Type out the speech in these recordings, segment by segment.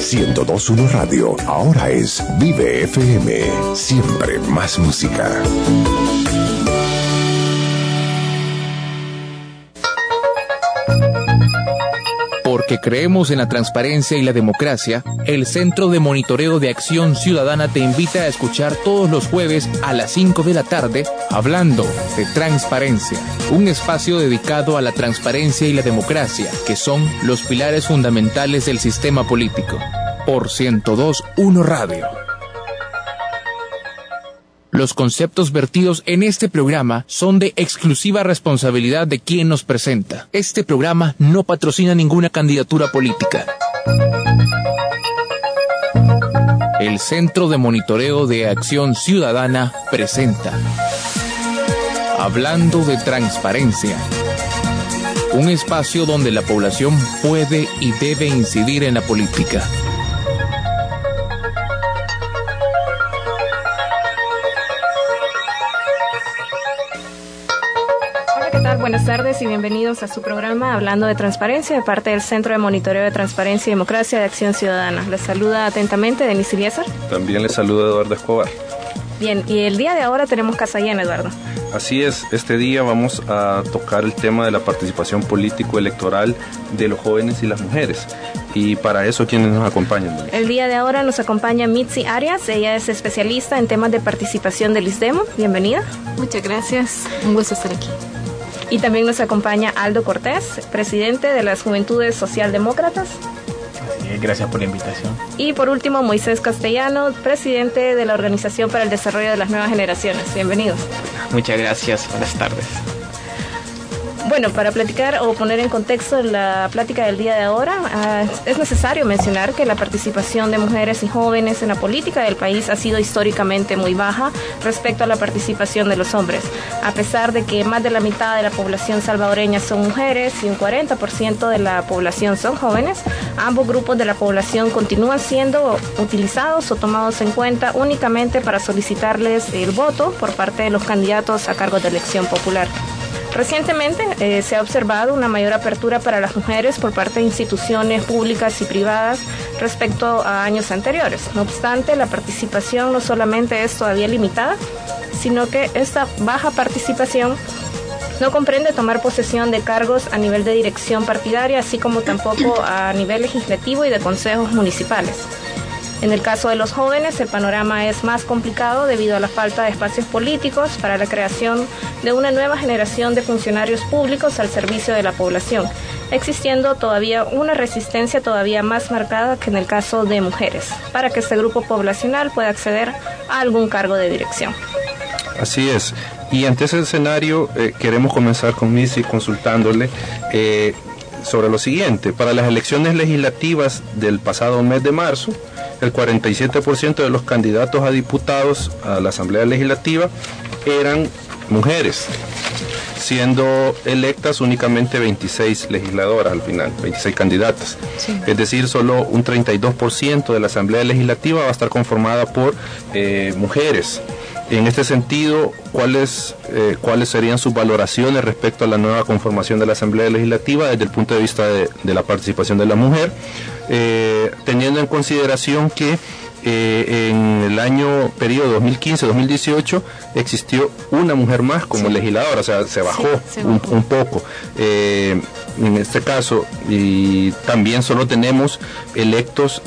1021 Radio, ahora es Vive FM, siempre más música. Porque creemos en la transparencia y la democracia, el Centro de Monitoreo de Acción Ciudadana te invita a escuchar todos los jueves a las 5 de la tarde Hablando de Transparencia, un espacio dedicado a la transparencia y la democracia, que son los pilares fundamentales del sistema político. Por 1021 Radio. Los conceptos vertidos en este programa son de exclusiva responsabilidad de quien nos presenta. Este programa no patrocina ninguna candidatura política. El Centro de Monitoreo de Acción Ciudadana presenta Hablando de Transparencia. Un espacio donde la población puede y debe incidir en la política. Buenas tardes y bienvenidos a su programa Hablando de Transparencia de parte del Centro de Monitoreo de Transparencia y Democracia de Acción Ciudadana. Les saluda atentamente Denis Iliesar. También les saluda Eduardo Escobar. Bien, y el día de ahora tenemos casa llena, Eduardo. Así es, este día vamos a tocar el tema de la participación político-electoral de los jóvenes y las mujeres. Y para eso, ¿quiénes nos acompañan? El día de ahora nos acompaña Mitzi Arias, ella es especialista en temas de participación del ISDEMO. Bienvenida. Muchas gracias, un gusto estar aquí. Y también nos acompaña Aldo Cortés, presidente de las Juventudes Socialdemócratas. Gracias por la invitación. Y por último, Moisés Castellano, presidente de la Organización para el Desarrollo de las Nuevas Generaciones. Bienvenido. Muchas gracias. Buenas tardes. Bueno, para platicar o poner en contexto la plática del día de ahora, ah, es necesario mencionar que la participación de mujeres y jóvenes en la política del país ha sido históricamente muy baja respecto a la participación de los hombres. A pesar de que más de la mitad de la población salvadoreña son mujeres y un 40% de la población son jóvenes, ambos grupos de la población continúan siendo utilizados o tomados en cuenta únicamente para solicitarles el voto por parte de los candidatos a cargo de elección popular. Recientemente eh, se ha observado una mayor apertura para las mujeres por parte de instituciones públicas y privadas respecto a años anteriores. No obstante, la participación no solamente es todavía limitada, sino que esta baja participación no comprende tomar posesión de cargos a nivel de dirección partidaria, así como tampoco a nivel legislativo y de consejos municipales. En el caso de los jóvenes, el panorama es más complicado debido a la falta de espacios políticos para la creación de una nueva generación de funcionarios públicos al servicio de la población, existiendo todavía una resistencia todavía más marcada que en el caso de mujeres, para que este grupo poblacional pueda acceder a algún cargo de dirección. Así es. Y ante ese escenario eh, queremos comenzar con Missy consultándole eh, sobre lo siguiente. Para las elecciones legislativas del pasado mes de marzo, el 47% de los candidatos a diputados a la Asamblea Legislativa eran mujeres, siendo electas únicamente 26 legisladoras al final, 26 candidatas. Es decir, solo un 32% de la Asamblea Legislativa va a estar conformada por eh, mujeres. En este sentido, ¿cuáles, eh, ¿cuáles serían sus valoraciones respecto a la nueva conformación de la Asamblea Legislativa desde el punto de vista de, la participación de la mujer, eh, teniendo en consideración que eh, en el año periodo 2015-2018 existió una mujer más como legisladora, o sea, se bajó, Un, poco. en este caso, y también solo tenemos electos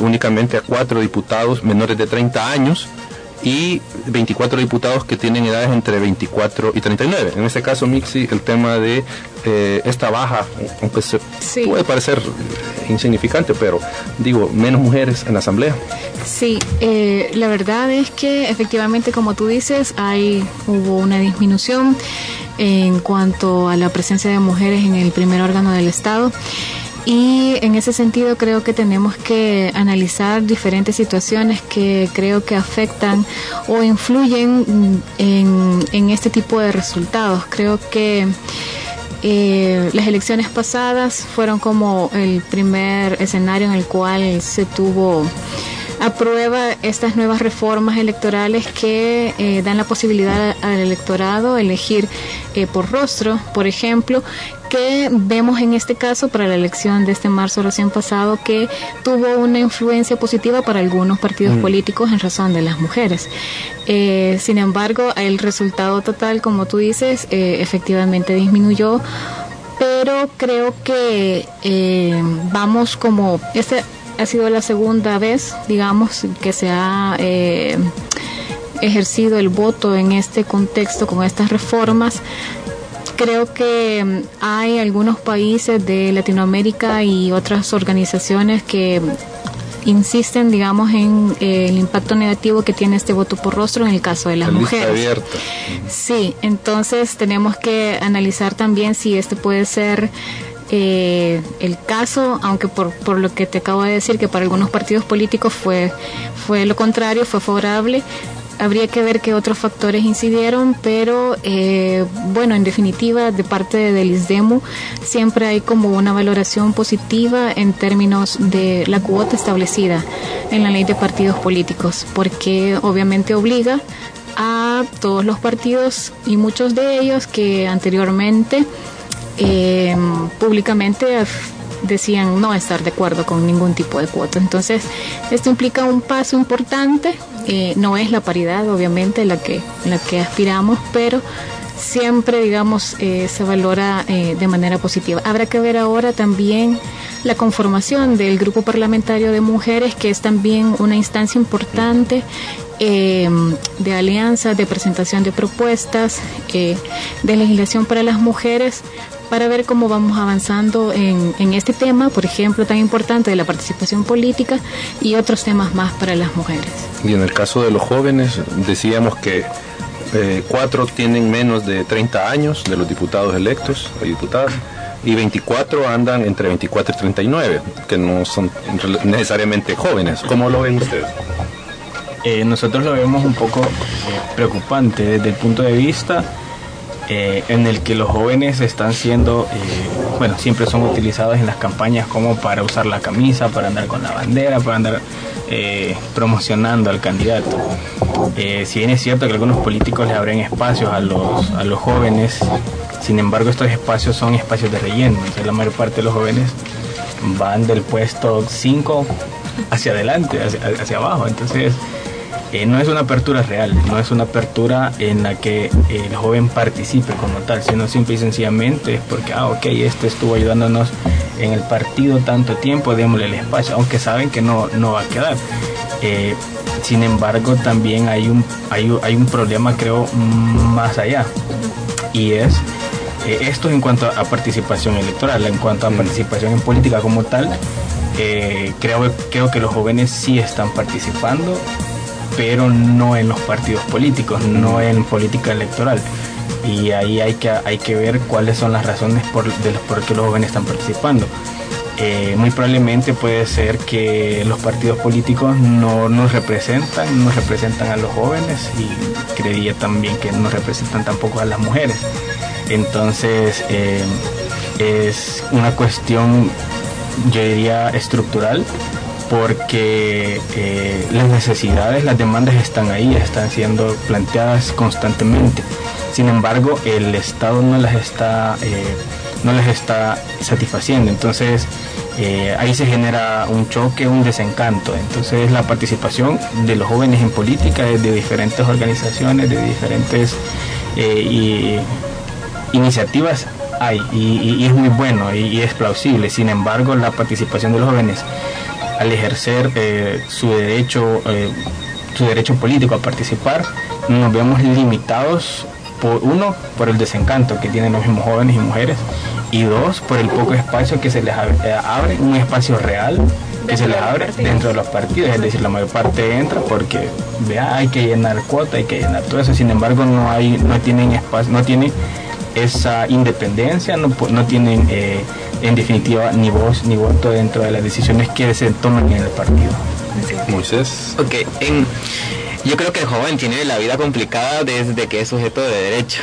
únicamente a cuatro diputados menores de 30 años y 24 diputados que tienen edades entre 24 y 39. En este caso, Mixi, el tema de eh, esta baja, aunque se puede parecer insignificante, pero digo, menos mujeres en la Asamblea. Sí, eh, la verdad es que efectivamente, como tú dices, hay hubo una disminución en cuanto a la presencia de mujeres en el primer órgano del Estado. Y en ese sentido creo que tenemos que analizar diferentes situaciones que creo que afectan o influyen en, este tipo de resultados. Creo que eh, las elecciones pasadas fueron como el primer escenario en el cual se tuvo aprueba estas nuevas reformas electorales que eh, dan la posibilidad al electorado elegir eh, por rostro, por ejemplo, que vemos en este caso para la elección de este marzo recién pasado que tuvo una influencia positiva para algunos partidos mm. políticos en razón de las mujeres. Eh, sin embargo, el resultado total, como tú dices, efectivamente disminuyó pero creo que vamos como este ha sido la segunda vez, digamos, que se ha eh, ejercido el voto en este contexto con estas reformas. Creo que mm, hay algunos países de Latinoamérica y otras organizaciones que insisten, digamos, en eh, el impacto negativo que tiene este voto por rostro en el caso de las mujeres. Sí, entonces tenemos que analizar también si este puede ser eh, el caso, aunque por, por lo que te acabo de decir, que para algunos partidos políticos fue, fue lo contrario, fue favorable, habría que ver qué otros factores incidieron, pero eh, bueno, en definitiva, de parte del ISDEMU siempre hay como una valoración positiva en términos de la cuota establecida en la ley de partidos políticos, porque obviamente obliga a todos los partidos y muchos de ellos que anteriormente eh, públicamente decían no estar de acuerdo con ningún tipo de cuota. Entonces, esto implica un paso importante, eh, no es la paridad, obviamente, la que, la que aspiramos, pero siempre, digamos, eh, se valora de manera positiva. Habrá que ver ahora también la conformación del grupo parlamentario de mujeres, que es también una instancia importante de alianza, de presentación de propuestas, de legislación para las mujeres, para ver cómo vamos avanzando en, en, este tema, por ejemplo, tan importante de la participación política y otros temas más para las mujeres. Y en el caso de los jóvenes, decíamos que eh, cuatro tienen menos de 30 años de los diputados electos y diputadas y 24 andan entre 24 y 39, que no son necesariamente jóvenes. ¿Cómo lo ven ustedes? Eh, nosotros lo vemos un poco eh, preocupante desde el punto de vista eh, en el que los jóvenes están siendo, eh, bueno, siempre son utilizados en las campañas como para usar la camisa, para andar con la bandera, para andar eh, promocionando al candidato. si bien es cierto que algunos políticos le abren espacios a los, a los jóvenes, sin embargo estos espacios son espacios de relleno, entonces la mayor parte de los jóvenes van del puesto 5 hacia adelante, hacia, hacia abajo, entonces eh, no es una apertura real, no es una apertura en la que el joven participe como tal, sino simple y sencillamente es porque, ah, ok, este estuvo ayudándonos en el partido tanto tiempo, démosle el espacio, aunque saben que no, no va a quedar. Eh, sin embargo, también hay un, hay, hay, un problema, creo, más allá, y es eh, esto en cuanto a participación electoral, en cuanto a participación en política como tal. creo, creo que los jóvenes sí están participando pero no en los partidos políticos, no en política electoral. Y ahí hay que, hay que ver cuáles son las razones por, de los, por qué los jóvenes están participando. Eh, muy probablemente puede ser que los partidos políticos no nos representan, no representan a los jóvenes y creería también que no representan tampoco a las mujeres. Entonces eh, es una cuestión, yo diría, estructural porque eh, las necesidades, las demandas están ahí, están siendo planteadas constantemente. Sin embargo, el Estado no las está, eh, no las está satisfaciendo. Entonces, eh, ahí se genera un choque, un desencanto. Entonces, la participación de los jóvenes en política de diferentes organizaciones, de diferentes iniciativas hay y, es muy bueno y es plausible. Sin embargo, la participación de los jóvenes al ejercer eh, su derecho eh, su derecho político a participar nos vemos limitados por uno por el desencanto que tienen los mismos jóvenes y mujeres y dos por el poco espacio que se les eh, abre, un espacio real que se les abre dentro de los partidos, es decir, la mayor parte entra porque vea, hay que llenar cuota, hay que llenar todo eso, sin embargo no hay, no tienen espacio, no tienen esa independencia, no, no tienen en definitiva ni voz ni voto dentro de las decisiones que se toman en el partido. Moisés. Ok, en, yo creo que el joven tiene la vida complicada desde que es sujeto de derecho.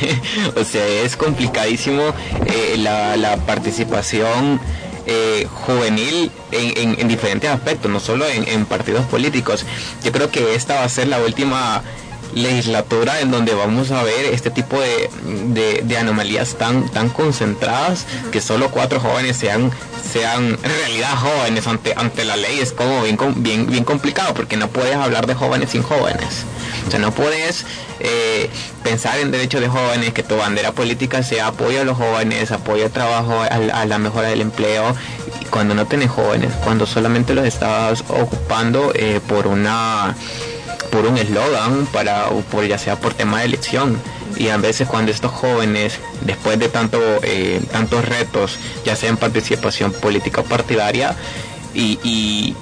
o sea, es complicadísimo eh, la, la participación eh, juvenil en, diferentes aspectos, no solo en, partidos políticos. Yo creo que esta va a ser la última legislatura en donde vamos a ver este tipo de, anomalías tan, tan concentradas que solo cuatro jóvenes sean sean en realidad jóvenes ante, ante la ley. Es como bien, bien, bien complicado porque no puedes hablar de jóvenes sin jóvenes. O sea, no puedes eh, pensar en derechos de jóvenes, que tu bandera política sea apoyo a los jóvenes, apoyo al trabajo, a, la mejora del empleo, cuando no tenés jóvenes, cuando solamente los estabas ocupando eh, por una por un eslogan para por ya sea por tema de elección y a veces cuando estos jóvenes después de tanto eh, tantos retos ya sea en participación política partidaria y,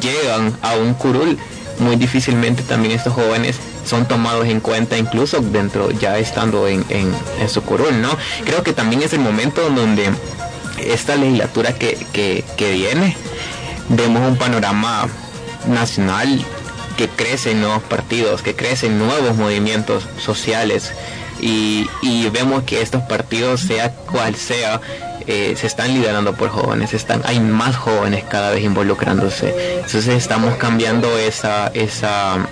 llegan a un curul muy difícilmente también estos jóvenes son tomados en cuenta incluso dentro ya estando en, en, su curul, ¿no? Creo que también es el momento donde esta legislatura que, que, viene, vemos un panorama nacional que crece en nuevos partidos, que crecen nuevos movimientos sociales y, y, vemos que estos partidos, sea cual sea, eh, se están liderando por jóvenes, están, hay más jóvenes cada vez involucrándose. Entonces estamos cambiando esa, esa,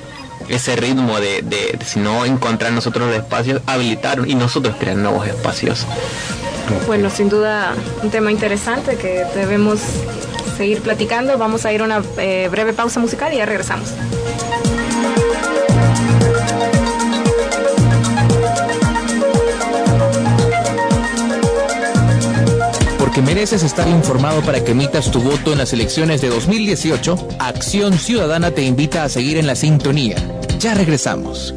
ese ritmo de, de, si no encontrar nosotros los espacios, habilitar y nosotros crear nuevos espacios. Bueno, sin duda un tema interesante que debemos seguir platicando. Vamos a ir a una eh, breve pausa musical y ya regresamos. Que mereces estar informado para que emitas tu voto en las elecciones de 2018, Acción Ciudadana te invita a seguir en la sintonía. Ya regresamos.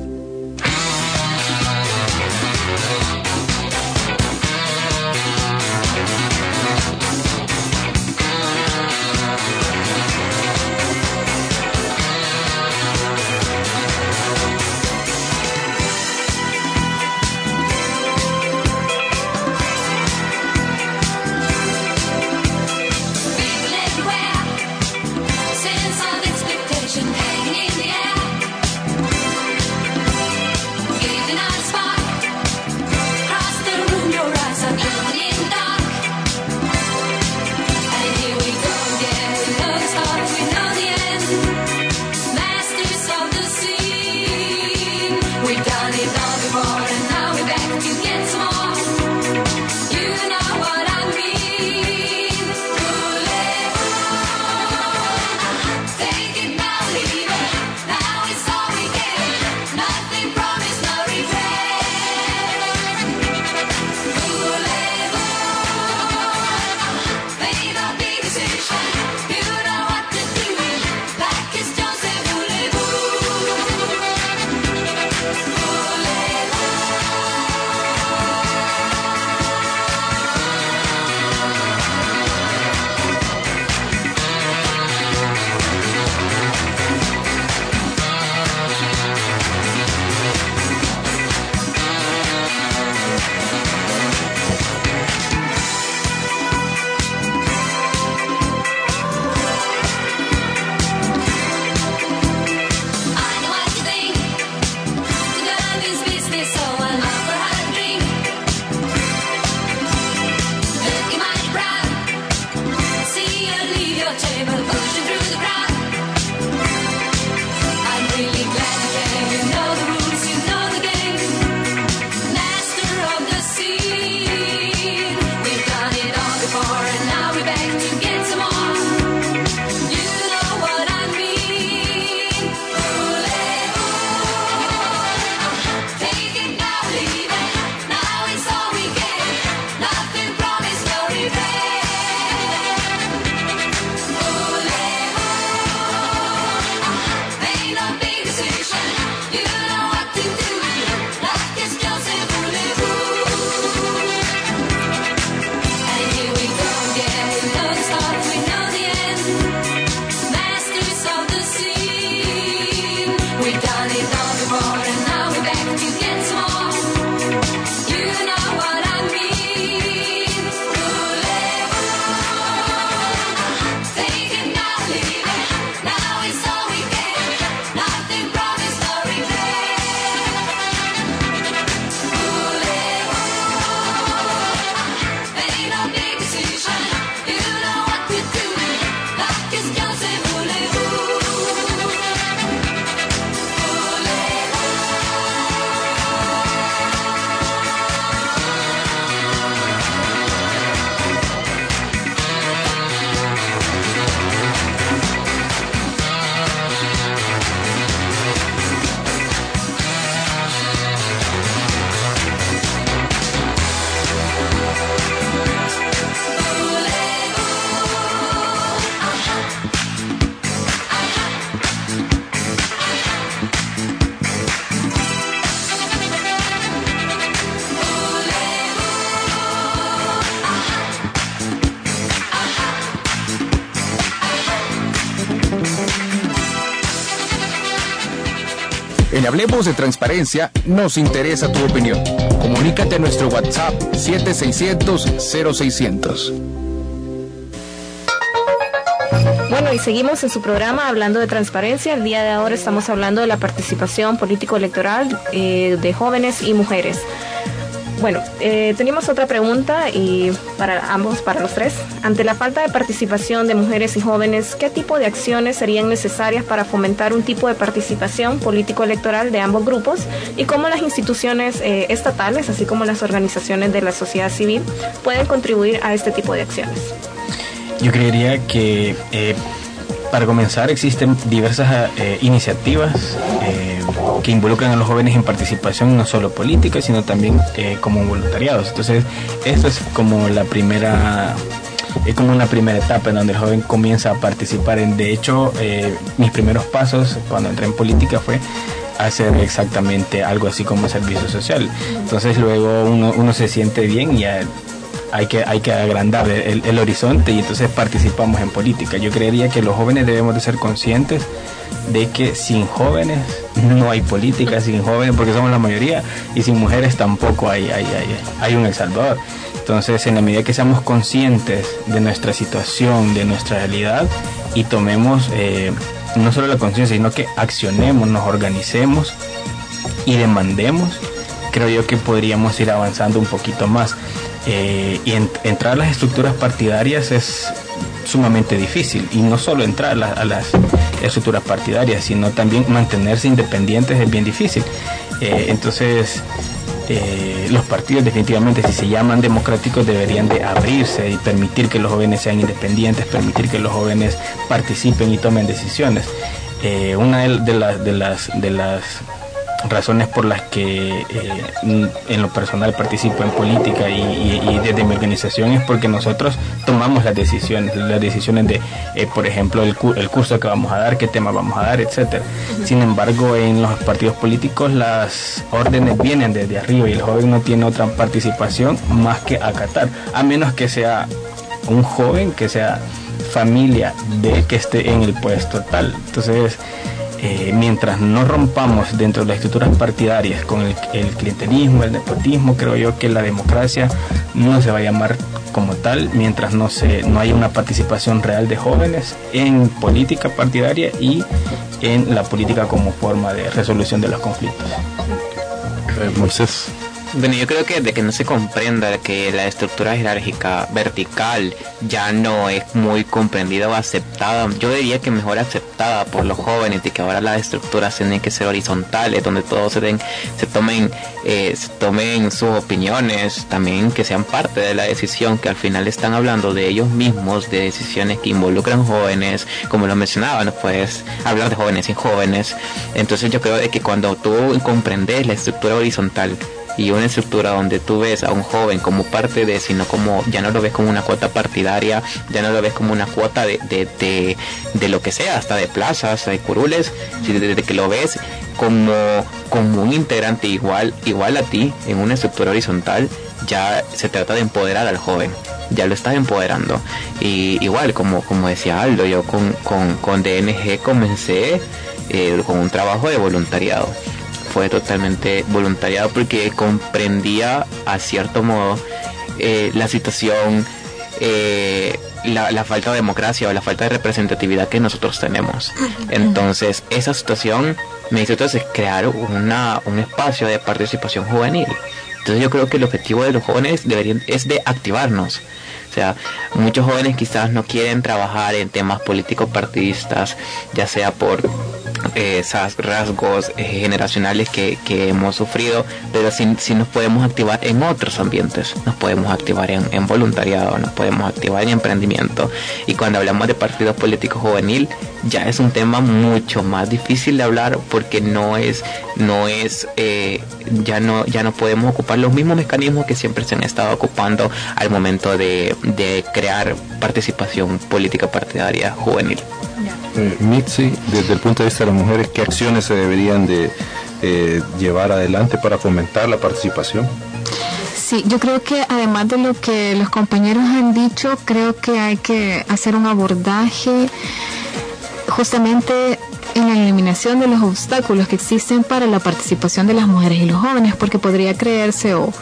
Hablemos de Transparencia nos interesa tu opinión. Comunícate a nuestro WhatsApp 7600-0600. Bueno, y seguimos en su programa hablando de transparencia. El día de ahora estamos hablando de la participación político-electoral eh, de jóvenes y mujeres. Bueno, eh, teníamos otra pregunta y para ambos, para los tres. Ante la falta de participación de mujeres y jóvenes, ¿qué tipo de acciones serían necesarias para fomentar un tipo de participación político-electoral de ambos grupos y cómo las instituciones eh, estatales, así como las organizaciones de la sociedad civil, pueden contribuir a este tipo de acciones? Yo creería que eh, para comenzar existen diversas iniciativas que involucran a los jóvenes en participación no solo política, sino también eh, como voluntariados. Entonces, esto es como la primera es como una primera etapa en donde el joven comienza a participar. En, de hecho, eh, mis primeros pasos cuando entré en política fue hacer exactamente algo así como servicio social. Entonces luego uno, uno se siente bien y hay que, hay que agrandar el, el, horizonte y entonces participamos en política. Yo creería que los jóvenes debemos de ser conscientes de que sin jóvenes no hay política, sin jóvenes porque somos la mayoría y sin mujeres tampoco hay, hay, hay, hay un El Salvador. Entonces, en la medida que seamos conscientes de nuestra situación, de nuestra realidad y tomemos eh, no solo la conciencia, sino que accionemos, nos organicemos y demandemos, creo yo que podríamos ir avanzando un poquito más. Eh, y entrar a las estructuras partidarias es sumamente difícil y no solo entrar a, las estructuras partidarias, sino también mantenerse independientes es bien difícil. Eh, entonces, eh, los partidos definitivamente, si se llaman democráticos, deberían de abrirse y permitir que los jóvenes sean independientes, permitir que los jóvenes participen y tomen decisiones. una de, las, de, las, de las razones por las que eh, en lo personal participo en política y, desde mi organización es porque nosotros tomamos las decisiones, las decisiones de, eh, por ejemplo, el, el, curso que vamos a dar, qué tema vamos a dar, etcétera. Sin embargo, en los partidos políticos las órdenes vienen desde arriba y el joven no tiene otra participación más que acatar, a menos que sea un joven que sea familia de que esté en el puesto tal. Entonces, eh, mientras no rompamos dentro de las estructuras partidarias con el, clientelismo, el nepotismo, creo yo que la democracia no se va a llamar como tal mientras no, se, no haya una participación real de jóvenes en política partidaria y en la política como forma de resolución de los conflictos. Eh, Moisés. Bueno, yo creo que de que no se comprenda que la estructura jerárquica vertical ya no es muy comprendida o aceptada, yo diría que mejor aceptada por los jóvenes, de que ahora las estructuras tienen que ser horizontales, donde todos se, den, se tomen eh, se tomen sus opiniones, también que sean parte de la decisión, que al final están hablando de ellos mismos, de decisiones que involucran jóvenes, como lo mencionaba, no puedes hablar de jóvenes y jóvenes. Entonces yo creo de que cuando tú comprendes la estructura horizontal, y una estructura donde tú ves a un joven como parte de, sino como ya no lo ves como una cuota partidaria, ya no lo ves como una cuota de, de, de, lo que sea, hasta de plazas, de curules, desde que lo ves como, como un integrante igual, igual a ti en una estructura horizontal, ya se trata de empoderar al joven ya lo estás empoderando. Y igual, como, como decía Aldo, yo con, con, con DNG comencé eh, con un trabajo de voluntariado fue totalmente voluntariado porque comprendía a cierto modo eh, la situación, eh, la, falta de democracia o la falta de representatividad que nosotros tenemos. Entonces, esa situación me hizo entonces crear una, un espacio de participación juvenil. Entonces yo creo que el objetivo de los jóvenes deberían, es de activarnos. O sea, muchos jóvenes quizás no quieren trabajar en temas políticos partidistas, ya sea por esos rasgos eh, generacionales que, hemos sufrido, pero sí, nos podemos activar en otros ambientes, nos podemos activar en, voluntariado, nos podemos activar en emprendimiento. Y cuando hablamos de partidos políticos juvenil, ya es un tema mucho más difícil de hablar porque no es, no es, eh, ya no, ya no podemos ocupar los mismos mecanismos que siempre se han estado ocupando al momento de, de crear participación política partidaria juvenil. Eh, Mitzi, desde el punto de vista de las mujeres, ¿qué acciones se deberían de eh, llevar adelante para fomentar la participación? Sí, yo creo que además de lo que los compañeros han dicho, creo que hay que hacer un abordaje justamente en la eliminación de los obstáculos que existen para la participación de las mujeres y los jóvenes, porque podría creerse o,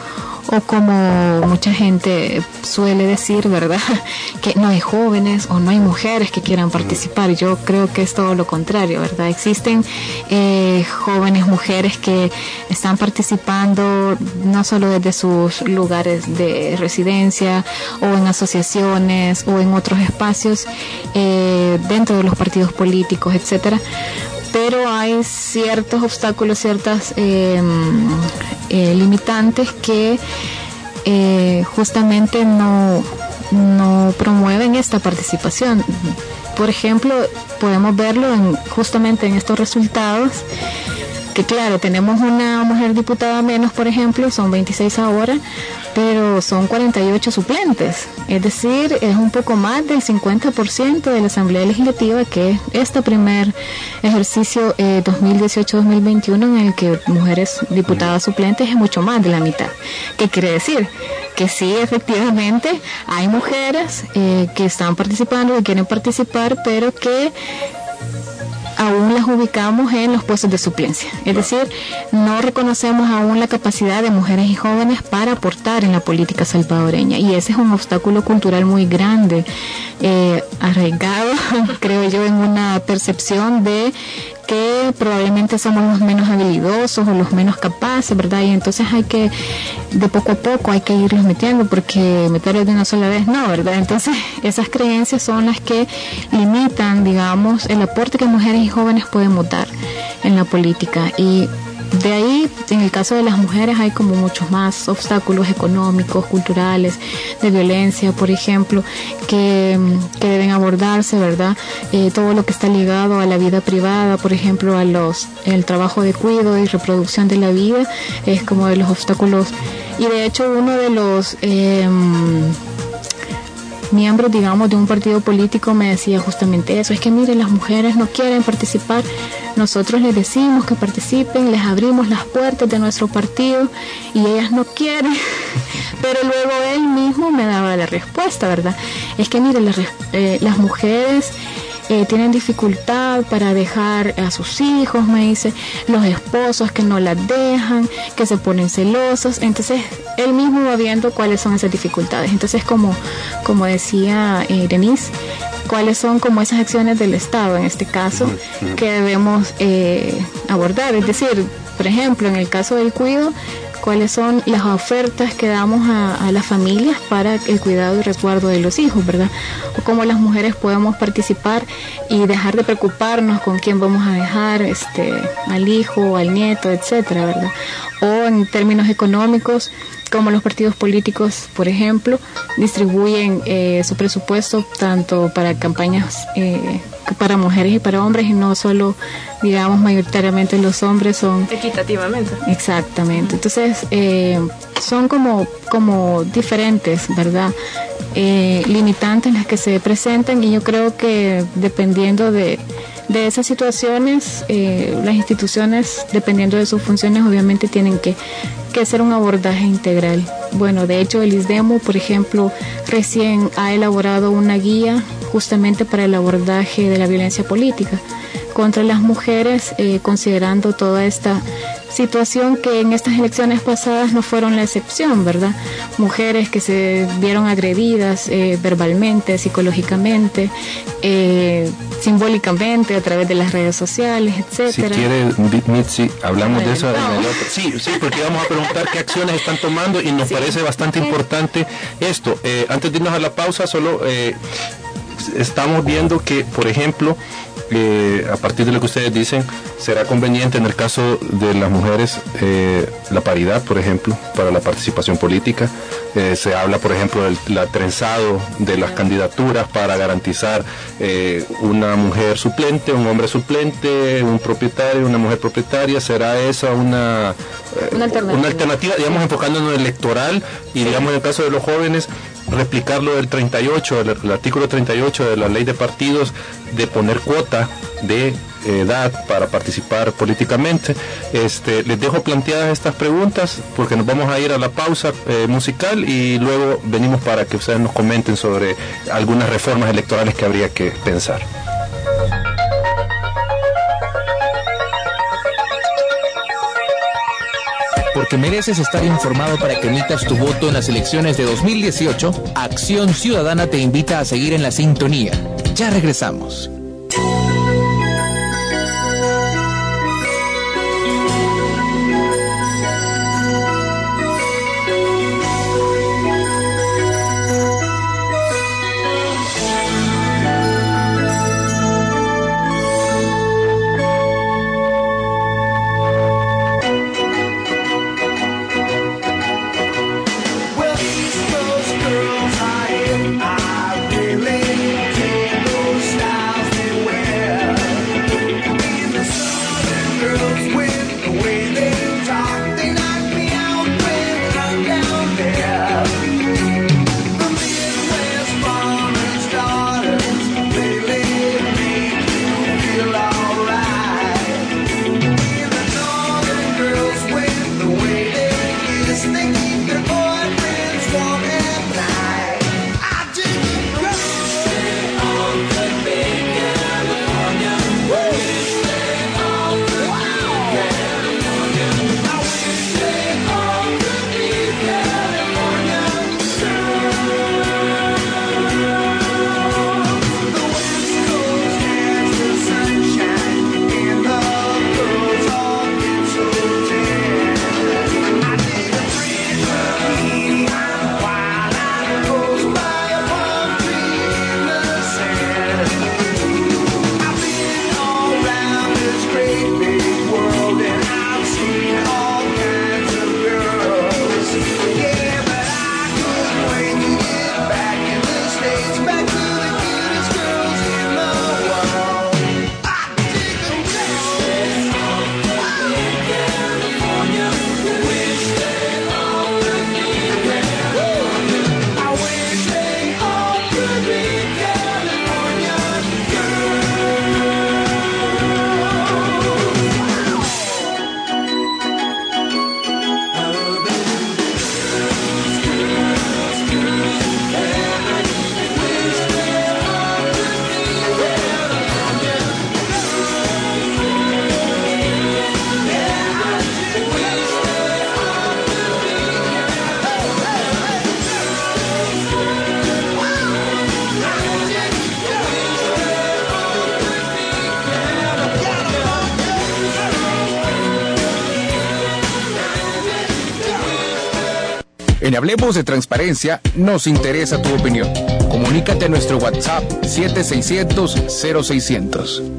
o como mucha gente suele decir, ¿verdad? Que no hay jóvenes o no hay mujeres que quieran participar. Yo creo que es todo lo contrario, ¿verdad? Existen eh, jóvenes mujeres que están participando no solo desde sus lugares de residencia o en asociaciones o en otros espacios eh, dentro de los partidos políticos, etcétera pero hay ciertos obstáculos, ciertas em, eh, limitantes que eh, justamente no, no promueven esta participación. Por ejemplo, podemos verlo en, justamente en estos resultados que claro, tenemos una mujer diputada menos, por ejemplo, son 26 ahora, pero son 48 suplentes. Es decir, es un poco más del 50% de la Asamblea Legislativa, que es este primer ejercicio 2018-2021 eh, en el que mujeres diputadas suplentes es mucho más de la mitad. ¿Qué quiere decir? Que sí, efectivamente, hay mujeres eh, que están participando, que quieren participar, pero que ubicamos en los puestos de suplencia. Es decir, no reconocemos aún la capacidad de mujeres y jóvenes para aportar en la política salvadoreña. Y ese es un obstáculo cultural muy grande, eh, arraigado, creo yo, en una percepción de que probablemente somos los menos habilidosos o los menos capaces, ¿verdad? Y entonces hay que, de poco a poco, hay que irlos metiendo porque meterlos de una sola vez no, ¿verdad? Entonces esas creencias son las que limitan, digamos, el aporte que mujeres y jóvenes pueden dar en la política. Y de ahí, en el caso de las mujeres, hay como muchos más obstáculos económicos, culturales, de violencia, por ejemplo, que, deben abordarse, ¿verdad? Eh, todo lo que está ligado a la vida privada, por ejemplo, a los, el trabajo de cuidado y reproducción de la vida, es como de los obstáculos. Y de hecho, uno de los... Em, miembros, digamos, de un partido político me decía justamente eso, es que miren, las mujeres no quieren participar, nosotros les decimos que participen, les abrimos las puertas de nuestro partido y ellas no quieren, pero luego él mismo me daba la respuesta, ¿verdad? Es que miren, las, eh, las mujeres eh, tienen dificultad para dejar a sus hijos, me dice, los esposos que no las dejan, que se ponen celosos. Entonces, él mismo va viendo cuáles son esas dificultades. Entonces, como, como decía eh, Denise, cuáles son como esas acciones del Estado, en este caso, que debemos eh, abordar. Es decir, por ejemplo, en el caso del cuido, cuáles son las ofertas que damos a, las familias para el cuidado y resguardo de los hijos, ¿verdad? O cómo las mujeres podemos participar y dejar de preocuparnos con quién vamos a dejar este, al hijo al nieto, etcétera, ¿verdad? O en términos económicos, como los partidos políticos, por ejemplo, distribuyen eh, su presupuesto tanto para campañas eh, para mujeres y para hombres y no solo, digamos, mayoritariamente los hombres son... Equitativamente. Exactamente. Entonces, eh, son como, como diferentes, ¿verdad? limitantes las que se presentan y yo creo que dependiendo de de esas situaciones, eh, las instituciones, dependiendo de sus funciones, obviamente tienen que, que, hacer un abordaje integral. Bueno, de hecho, el ISDEMO, por ejemplo, recién ha elaborado una guía justamente para el abordaje de la violencia política contra las mujeres, eh, considerando toda esta situación que en estas elecciones pasadas no fueron la excepción, ¿verdad? Mujeres que se vieron agredidas eh, verbalmente, psicológicamente, eh, simbólicamente a través de las redes sociales, etcétera. Si quiere, Mitzi, hablamos de eso. Sí, sí, porque vamos a preguntar qué acciones están tomando y nos parece bastante importante esto. Eh, antes de irnos a la pausa, solo estamos viendo que, por ejemplo, a partir de lo que ustedes dicen, será conveniente en el caso de las mujeres eh, la paridad, por ejemplo, para la participación política. Eh, se habla, por ejemplo, del trenzado de las candidaturas para garantizar eh, una mujer suplente, un hombre suplente, un propietario, una mujer propietaria. ¿Será esa una, una, alternativa. digamos, enfocándonos en electoral y, digamos, en el caso de los jóvenes, replicar del 38, el, artículo 38 de la ley de partidos, de poner cuota de edad para participar políticamente. Este, les dejo planteadas estas preguntas porque nos vamos a ir a la pausa eh, musical y luego venimos para que ustedes nos comenten sobre algunas reformas electorales que habría que pensar. Porque mereces estar informado para que emitas tu voto en las elecciones de 2018, Acción Ciudadana te invita a seguir en la sintonía. Ya regresamos. Hablemos de Transparencia nos interesa tu opinión. Comunícate a nuestro WhatsApp 7600-0600.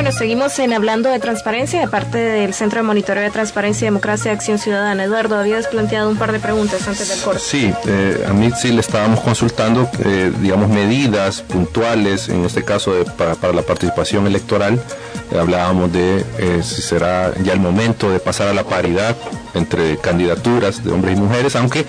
Bueno, seguimos en hablando de transparencia de parte del Centro de Monitoreo de Transparencia y Democracia de Acción Ciudadana. Eduardo, habías planteado un par de preguntas antes del corte. Sí, eh, a mí sí le estábamos consultando, eh, digamos, medidas puntuales, en este caso para, para la participación electoral hablábamos de eh, si será ya el momento de pasar a la paridad entre candidaturas de hombres y mujeres, aunque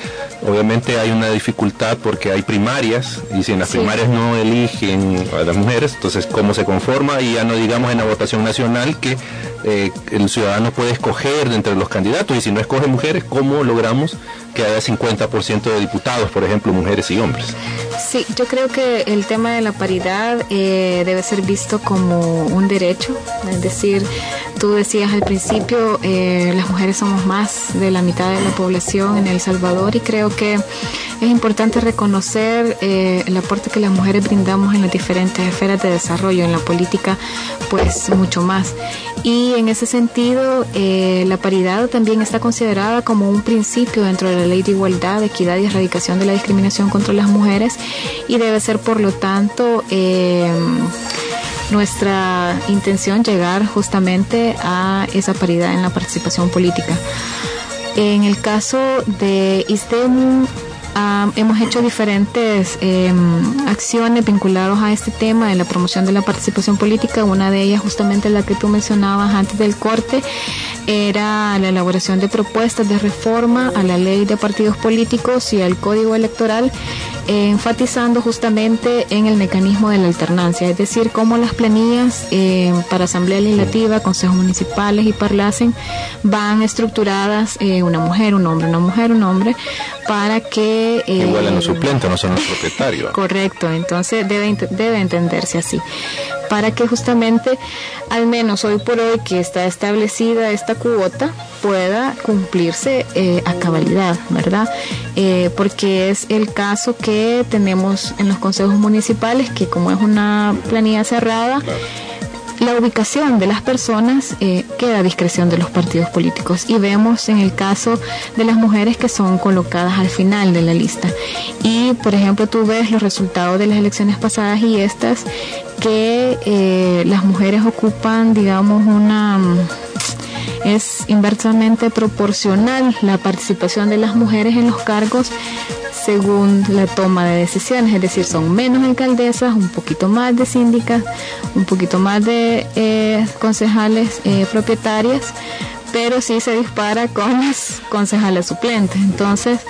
obviamente hay una dificultad porque hay primarias y si en las primarias no eligen a las mujeres, entonces cómo se conforma y ya no digamos en la votación nacional que eh, el ciudadano puede escoger entre los candidatos y si no escoge mujeres, ¿cómo logramos que haya 50% de diputados, por ejemplo, mujeres y hombres? Sí, yo creo que el tema de la paridad eh, debe ser visto como un derecho, es decir, tú decías al principio, eh, las mujeres somos más de la mitad de la población en El Salvador y creo que es importante reconocer eh, el aporte que las mujeres brindamos en las diferentes esferas de desarrollo, en la política, pues mucho más. Y en ese sentido, eh, la paridad también está considerada como un principio dentro de la ley de igualdad, equidad y erradicación de la discriminación contra las mujeres y debe ser, por lo tanto, eh, nuestra intención llegar justamente a esa paridad en la participación política. En el caso de ISTEM, hemos hecho diferentes em, acciones vinculadas a este tema de la promoción de la participación política. Una de ellas, justamente la que tú mencionabas antes del corte, era la elaboración de propuestas de reforma a la ley de partidos políticos y al código electoral, enfatizando justamente en el mecanismo de la alternancia, es decir, cómo las planillas eh, para Asamblea Legislativa, consejos municipales y parlacen van estructuradas eh, una mujer, un hombre, una mujer, un hombre, para que que... Igual en los suplentes, no son los propietarios. Correcto, entonces debe, debe entenderse así. Para que justamente, al menos hoy por hoy que está establecida esta cuota, pueda cumplirse eh, a cabalidad, ¿verdad? Eh, porque es el caso que tenemos en los consejos municipales, que como es una planilla cerrada, la ubicación de las personas eh, queda a discreción de los partidos políticos y vemos en el caso de las mujeres que son colocadas al final de la lista. Y, por ejemplo, tú ves los resultados de las elecciones pasadas y estas, que eh, las mujeres ocupan, digamos, una es inversamente proporcional la participación de las mujeres en los cargos según la toma de decisiones, es decir, son menos alcaldesas, un poquito más de síndicas, un poquito más de eh, concejales eh, propietarias, pero sí se dispara con las concejales suplentes. Entonces,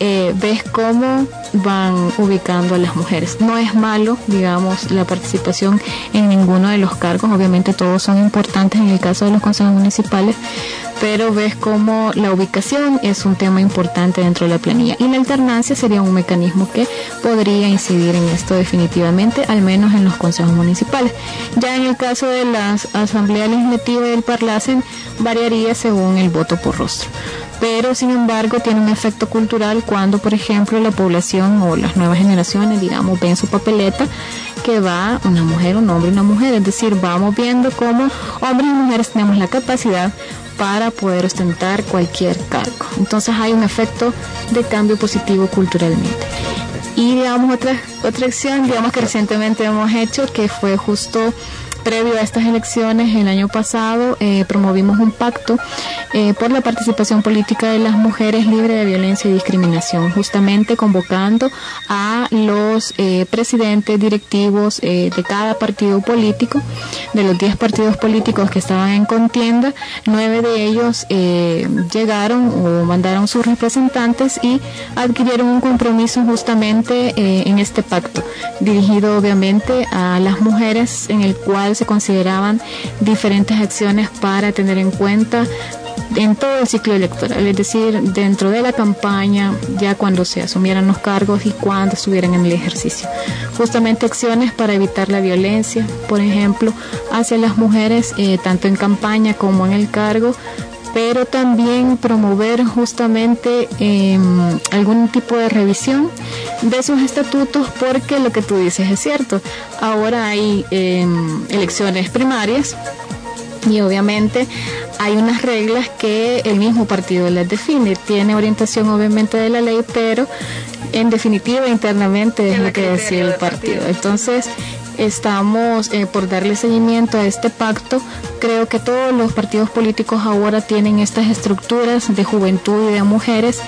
eh, ves cómo van ubicando a las mujeres. No es malo, digamos, la participación en ninguno de los cargos, obviamente todos son importantes en el caso de los consejos municipales, pero ves cómo la ubicación es un tema importante dentro de la planilla y la alternancia sería un mecanismo que podría incidir en esto definitivamente, al menos en los consejos municipales. Ya en el caso de las asambleas legislativas del Parlacen variaría según el voto por rostro pero sin embargo tiene un efecto cultural cuando, por ejemplo, la población o las nuevas generaciones, digamos, ven su papeleta que va una mujer, un hombre y una mujer, es decir, vamos viendo cómo hombres y mujeres tenemos la capacidad para poder ostentar cualquier cargo. Entonces hay un efecto de cambio positivo culturalmente. Y digamos otra, otra acción, digamos que recientemente hemos hecho, que fue justo previo a estas elecciones, el año pasado, eh, promovimos un pacto eh, por la participación política de las mujeres libre de violencia y discriminación, justamente convocando a los eh, presidentes directivos de cada partido político, de los 10 partidos políticos que estaban en contienda, nueve de ellos llegaron o mandaron sus representantes y adquirieron un compromiso justamente en este pacto, dirigido obviamente a las mujeres en el cual se consideraban diferentes acciones para tener en cuenta en todo el ciclo electoral, es decir, dentro de la campaña, ya cuando se asumieran los cargos y cuando estuvieran en el ejercicio. Justamente acciones para evitar la violencia, por ejemplo, hacia las mujeres, eh, tanto en campaña como en el cargo, pero también promover justamente em, algún tipo de revisión de sus estatutos porque lo que tú dices es cierto. Ahora hay em, elecciones primarias y obviamente hay unas reglas que el mismo partido les define. Tiene orientación obviamente de la ley, pero en definitiva internamente es lo que decide el partido. Entonces, estamos eh, por darle seguimiento a este pacto. Creo que todos los partidos políticos ahora tienen estas estructuras de juventud y de mujeres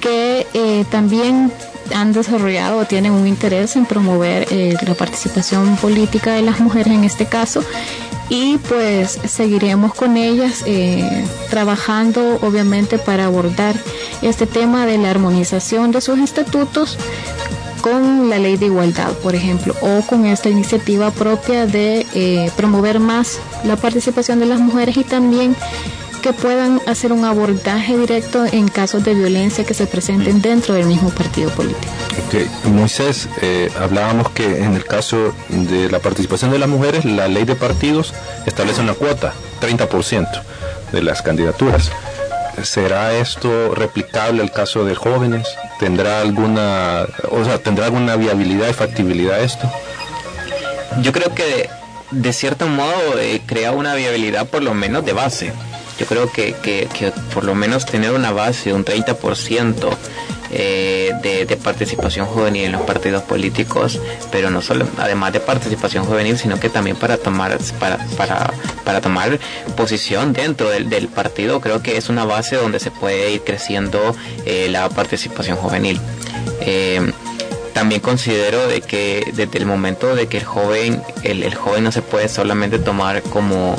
que eh, también han desarrollado o tienen un interés en promover eh, la participación política de las mujeres en este caso y pues seguiremos con ellas trabajando obviamente para abordar este tema de la armonización de sus estatutos con la ley de igualdad, por ejemplo, o con esta iniciativa propia de eh, promover más la participación de las mujeres y también que puedan hacer un abordaje directo en casos de violencia que se presenten dentro del mismo partido político. Ok, Moisés, eh, hablábamos que en el caso de la participación de las mujeres, la ley de partidos establece una cuota, 30% de las candidaturas. ¿Será esto replicable al caso de jóvenes? ¿Tendrá alguna, o sea, tendrá alguna viabilidad y factibilidad esto? Yo creo que de, cierto modo eh, crea una viabilidad por lo menos de base. Yo creo que, que, que por lo menos tener una base de un 30% eh, de, participación juvenil en los partidos políticos, pero no solo, además de participación juvenil, sino que también para tomar, para, para, para tomar posición dentro del, partido, creo que es una base donde se puede ir creciendo eh, la participación juvenil. Eh, también considero de que desde el momento de que el joven, el, el joven no se puede solamente tomar como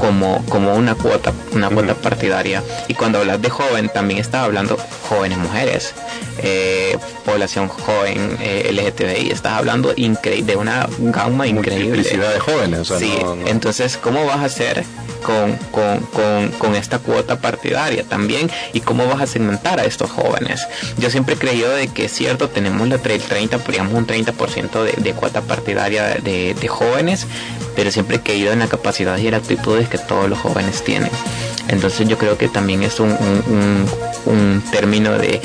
como, como una cuota, una cuota partidaria. Y cuando hablas de joven, también estás hablando jóvenes mujeres, eh, población joven eh, LGTBI, estás hablando de una gama increíble. de jóvenes. sí, entonces, ¿cómo vas a hacer con, con, con, esta cuota partidaria también y cómo vas a segmentar a estos jóvenes. Yo siempre he creído de que es cierto, tenemos la, el 30, digamos un 30% de, de cuota partidaria de, de, jóvenes, pero siempre he creído en la capacidad y las actitudes que todos los jóvenes tienen. Entonces yo creo que también es un, un, término de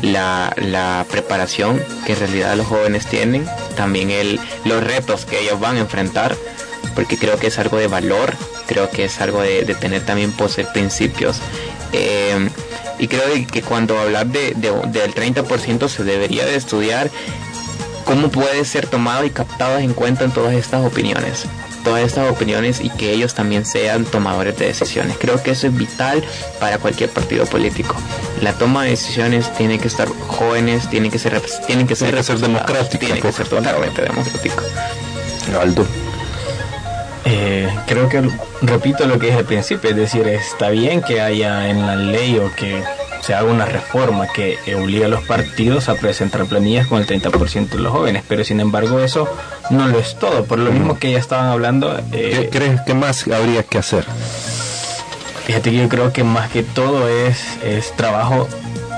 la, la, preparación que en realidad los jóvenes tienen, también el, los retos que ellos van a enfrentar, porque creo que es algo de valor creo que es algo de, tener también poseer principios. Eh, y creo que cuando hablar de, del 30% se debería de estudiar cómo puede ser tomado y captado en cuenta en todas estas opiniones todas estas opiniones y que ellos también sean tomadores de decisiones. Creo que eso es vital para cualquier partido político. La toma de decisiones tiene que estar jóvenes, tiene que ser tienen que ser, ser democrática, tiene que ser totalmente democrático. Aldo. Eh, creo que repito lo que dije al principio, es decir, está bien que haya en la ley o que se haga una reforma que obligue a los partidos a presentar planillas con el 30% de los jóvenes, pero sin embargo eso no lo es todo, por lo mismo que ya estaban hablando. Eh, ¿Qué crees que más habría que hacer? Fíjate que yo creo que más que todo es, es trabajo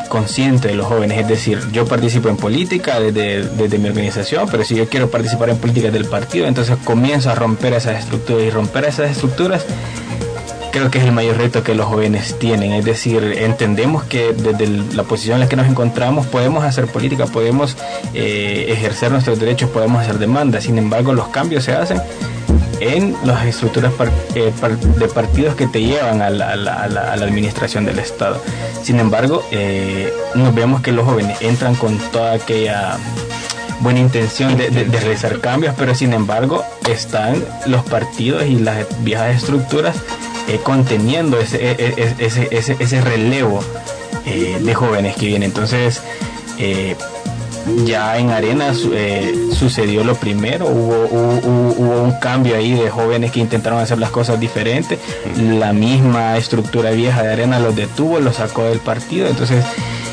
consciente de los jóvenes, es decir, yo participo en política desde, desde, mi organización, pero si yo quiero participar en política del partido, entonces comienzo a romper esas estructuras y romper esas estructuras creo que es el mayor reto que los jóvenes tienen, es decir, entendemos que desde la posición en la que nos encontramos podemos hacer política, podemos eh, ejercer nuestros derechos, podemos hacer demandas, sin embargo los cambios se hacen en las estructuras eh, de partidos que te llevan a la, administración del Estado. Sin embargo, eh, nos vemos que los jóvenes entran con toda aquella buena intención de, realizar cambios, pero sin embargo están los partidos y las viejas estructuras eh, conteniendo ese, e, e, ese, ese, ese relevo de jóvenes que vienen. Entonces, ya en Arena eh, sucedió lo primero, hubo, hubo, un cambio ahí de jóvenes que intentaron hacer las cosas diferentes, la misma estructura vieja de Arena los detuvo, los sacó del partido, entonces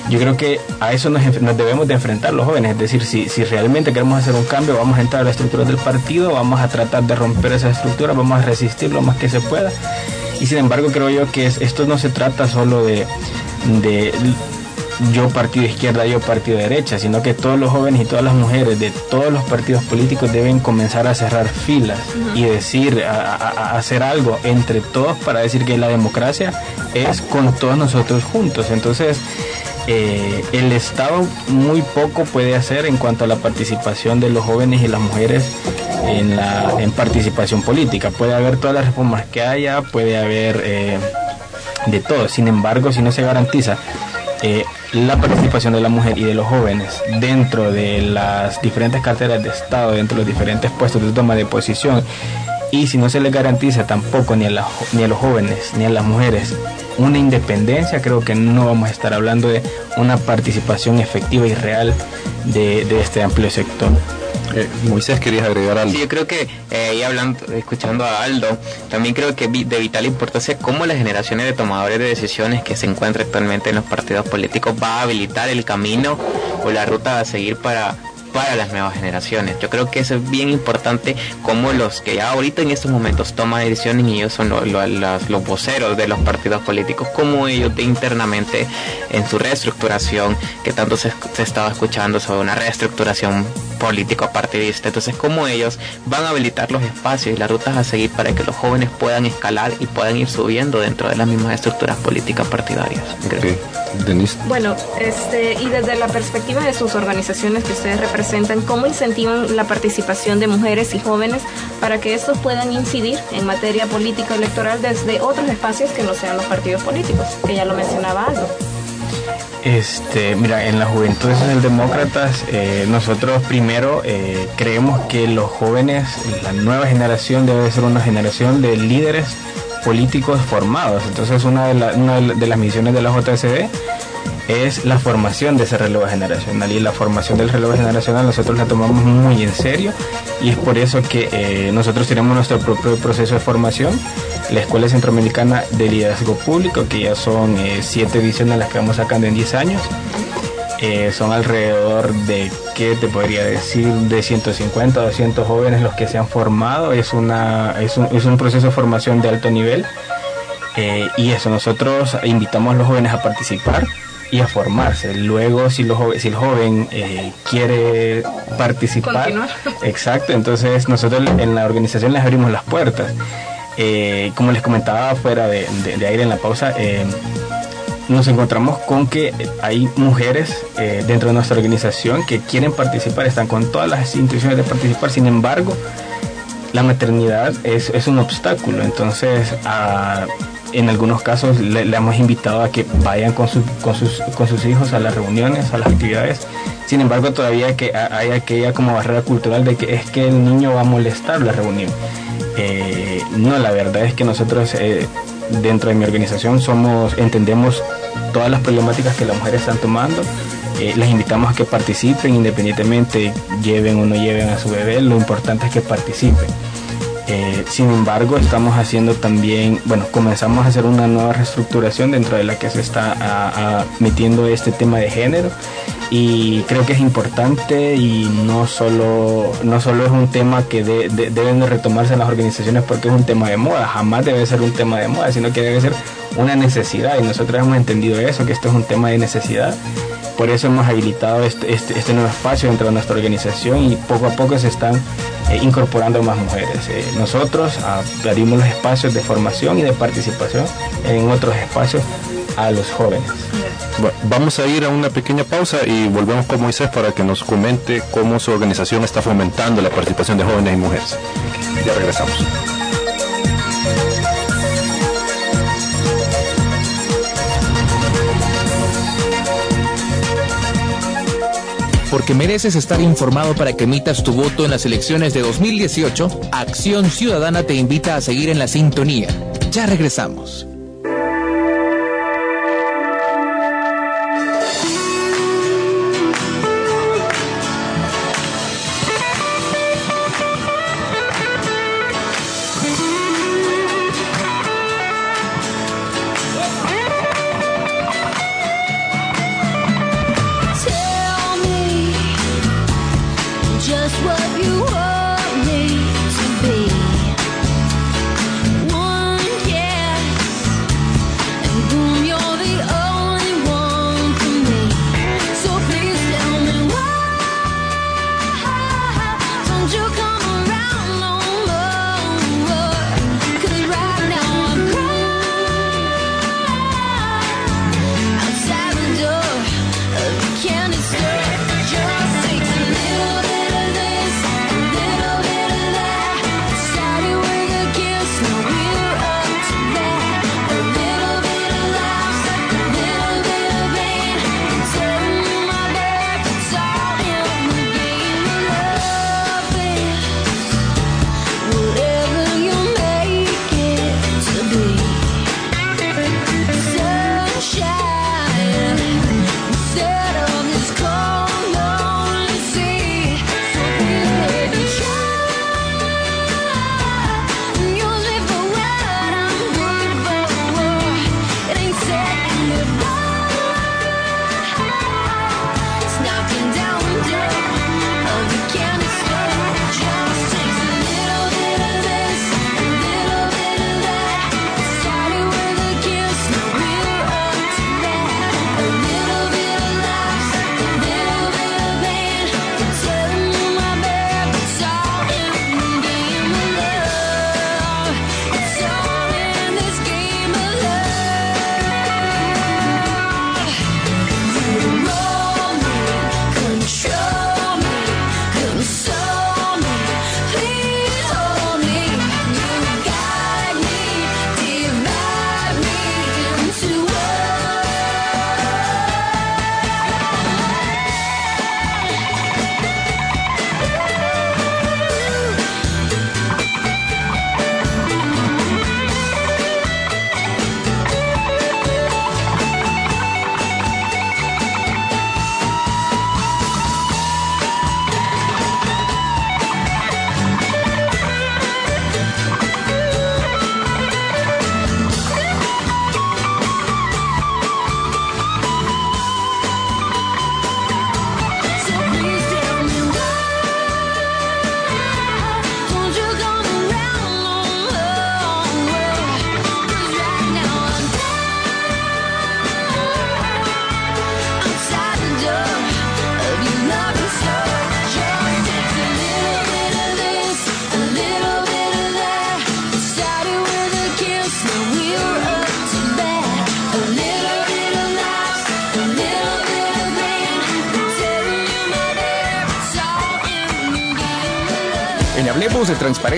yo creo que a eso nos, debemos de enfrentar los jóvenes, es decir, si, si realmente queremos hacer un cambio, vamos a entrar a la estructura del partido, vamos a tratar de romper esa estructura, vamos a resistir lo más que se pueda. Y sin embargo creo yo que esto no se trata solo de, de yo partido izquierda, yo partido derecha, sino que todos los jóvenes y todas las mujeres de todos los partidos políticos deben comenzar a cerrar filas y decir, a, hacer algo entre todos para decir que la democracia es con todos nosotros juntos. Entonces, eh, el Estado muy poco puede hacer en cuanto a la participación de los jóvenes y las mujeres en la en participación política. Puede haber todas las reformas que haya, puede haber eh, de todo. Sin embargo, si no se garantiza eh, la participación de la mujer y de los jóvenes dentro de las diferentes carteras de Estado, dentro de los diferentes puestos de toma de posición, y si no se les garantiza tampoco ni a, ni a los jóvenes ni a las mujeres una independencia, creo que no vamos a estar hablando de una participación efectiva y real de, de este amplio sector. Eh, Moisés, ¿querías agregar algo? Sí, yo creo que, eh, hablando, escuchando a Aldo, también creo que de vital importancia cómo las generaciones de tomadores de decisiones que se encuentran actualmente en los partidos políticos va a habilitar el camino o la ruta a seguir para para las nuevas generaciones. Yo creo que eso es bien importante como los que ya ahorita en estos momentos toman decisiones y ellos son los voceros de los partidos políticos, como ellos internamente en su reestructuración, que tanto se, se estaba escuchando sobre una reestructuración político partidista. Entonces, como ellos van a habilitar los espacios y las rutas a seguir para que los jóvenes puedan escalar y puedan ir subiendo dentro de las mismas estructuras políticas partidarias. Bueno, este, y desde la perspectiva de sus organizaciones que ustedes representan, ¿cómo incentivan la participación de mujeres y jóvenes para que estos puedan incidir en materia política electoral desde otros espacios que no sean los partidos políticos? Que ya lo mencionaba algo. Este, mira, en la juventud socialdemócratas eh, nosotros primero eh, creemos que los jóvenes, la nueva generación debe ser una generación de líderes políticos formados. Entonces una de, las misiones de la JSD es la formación de ese relevo generacional y la formación del relevo generacional nosotros la tomamos muy en serio y es por eso que eh, nosotros tenemos nuestro propio proceso de formación la Escuela Centroamericana de Liderazgo Público, que ya son eh, siete ediciones las que vamos sacando en 10 años. Eh, son alrededor de, ¿qué te podría decir? De 150 200 jóvenes los que se han formado. Es, una, es, un, es un proceso de formación de alto nivel. Eh, y eso, nosotros invitamos a los jóvenes a participar y a formarse. Luego, si, si el joven eh, quiere participar, exacto, entonces nosotros en la organización les abrimos las puertas. Eh, como les comentaba fuera de, aire en la pausa, eh, nos encontramos con que hay mujeres dentro de nuestra organización que quieren participar, están con todas las intenciones de participar, sin embargo, la maternidad es, un obstáculo. Entonces, en algunos casos le, hemos invitado a que vayan con, con, sus, con sus hijos a las reuniones, a las actividades. Sin embargo, todavía que hay aquella como barrera cultural de que es que el niño va a molestar la reunión. Eh, no, la verdad es que nosotros eh, dentro de mi organización somos, entendemos todas las problemáticas que las mujeres están tomando. Eh, les invitamos a que participen independientemente lleven o no lleven a su bebé. Lo importante es que participen. Eh, sin embargo, estamos haciendo también, bueno, comenzamos a hacer una nueva reestructuración dentro de la que se está metiendo este tema de género y creo que es importante y no solo, no solo es un tema que deben de retomarse en las organizaciones porque es un tema de moda, jamás debe ser un tema de moda, sino que debe ser una necesidad y nosotros hemos entendido eso, que esto es un tema de necesidad por eso hemos habilitado este, este, este, nuevo espacio dentro de nuestra organización y poco a poco se están eh, incorporando más mujeres. Eh, nosotros abrimos los espacios de formación y de participación en otros espacios a los jóvenes. vamos a ir a una pequeña pausa y volvemos con Moisés para que nos comente cómo su organización está fomentando la participación de jóvenes y mujeres. Ya regresamos. porque mereces estar informado para que emitas tu voto en las elecciones de 2018, Acción Ciudadana te invita a seguir en la sintonía. Ya regresamos.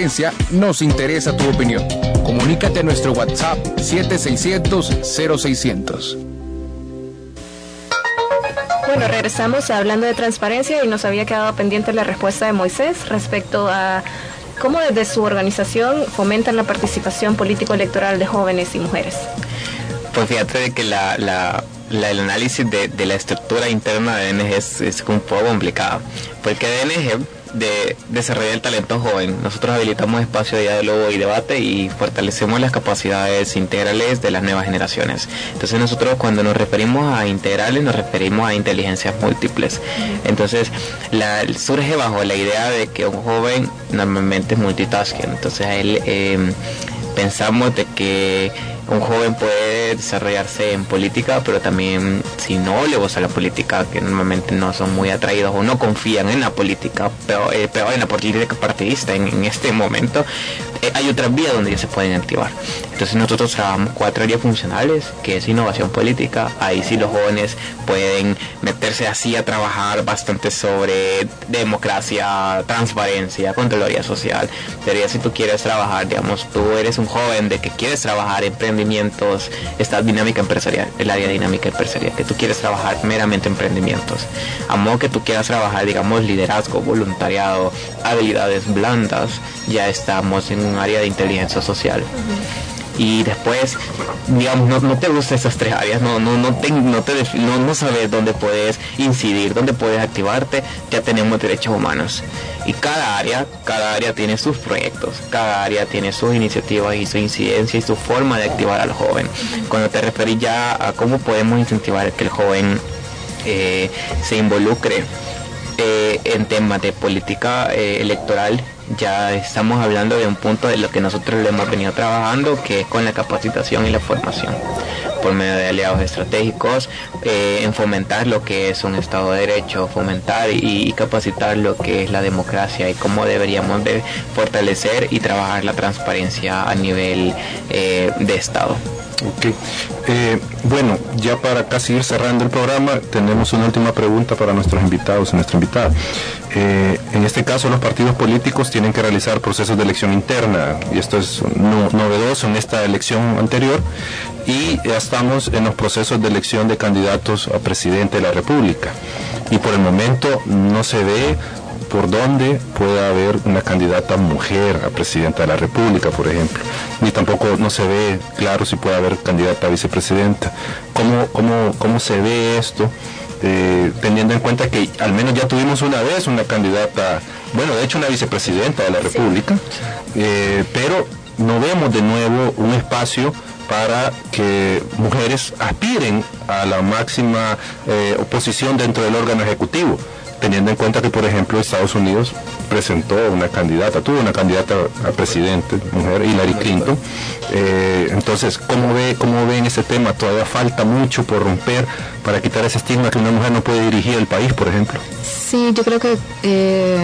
Transparencia nos interesa tu opinión. Comunícate a nuestro WhatsApp 7600-0600. Bueno, regresamos hablando de transparencia y nos había quedado pendiente la respuesta de Moisés respecto a cómo desde su organización fomentan la participación político-electoral de jóvenes y mujeres. Pues fíjate que la, el análisis de, la estructura interna de DNG es, es un poco complicado, porque DNG de desarrollar el talento joven. Nosotros habilitamos espacio de diálogo y debate y fortalecemos las capacidades integrales de las nuevas generaciones. Entonces nosotros cuando nos referimos a integrales nos referimos a inteligencias múltiples. Entonces la, surge bajo la idea de que un joven normalmente es multitasking. Entonces él eh, pensamos de que un joven puede desarrollarse en política, pero también si no le gusta la política, que normalmente no son muy atraídos o no confían en la política, pero, eh, en la política partidista en, este momento, eh, hay otras vías donde ellos se pueden activar. Entonces nosotros trabajamos cuatro áreas funcionales, que es innovación política, ahí sí los jóvenes pueden meterse así a trabajar bastante sobre democracia, transparencia, controloría social, pero si tú quieres trabajar, digamos, tú eres un joven de que quieres trabajar en emprendimientos, esta dinámica empresarial, el área dinámica empresarial, que tú quieres trabajar meramente emprendimientos. A modo que tú quieras trabajar, digamos, liderazgo, voluntariado, habilidades blandas, ya estamos en un área de inteligencia social y después, digamos, no, no te gustan esas tres áreas, no, no, no, te, no, te, no, no sabes dónde puedes incidir, dónde puedes activarte, ya tenemos derechos humanos. Y cada área, cada área tiene sus proyectos, cada área tiene sus iniciativas y su incidencia y su forma de activar al joven. Cuando te referís ya a cómo podemos incentivar que el joven eh, se involucre eh, en temas de política eh, electoral ya estamos hablando de un punto de lo que nosotros le hemos venido trabajando, que es con la capacitación y la formación, por medio de aliados estratégicos, eh, en fomentar lo que es un Estado de Derecho, fomentar y, capacitar lo que es la democracia y cómo deberíamos de fortalecer y trabajar la transparencia a nivel eh, de Estado. Ok. Eh, bueno, ya para casi ir cerrando el programa, tenemos una última pregunta para nuestros invitados y nuestra invitada. Caso, los partidos políticos tienen que realizar procesos de elección interna, y esto es novedoso en esta elección anterior, y ya estamos en los procesos de elección de candidatos a presidente de la República. Y por el momento no se ve por dónde puede haber una candidata mujer a presidenta de la República, por ejemplo. Ni tampoco no se ve claro si puede haber candidata a vicepresidenta. ¿Cómo, cómo, cómo se ve esto? Eh, teniendo en cuenta que al menos ya tuvimos una vez una candidata, bueno, de hecho una vicepresidenta de la República, eh, pero no vemos de nuevo un espacio para que mujeres aspiren a la máxima eh, oposición dentro del órgano ejecutivo teniendo en cuenta que, por ejemplo, Estados Unidos presentó una candidata, tuvo una candidata a presidente, mujer, Hillary Clinton. Eh, entonces, ¿cómo ve, ¿cómo ven ese tema? Todavía falta mucho por romper para quitar ese estigma que una mujer no puede dirigir el país, por ejemplo. Sí, yo creo que eh,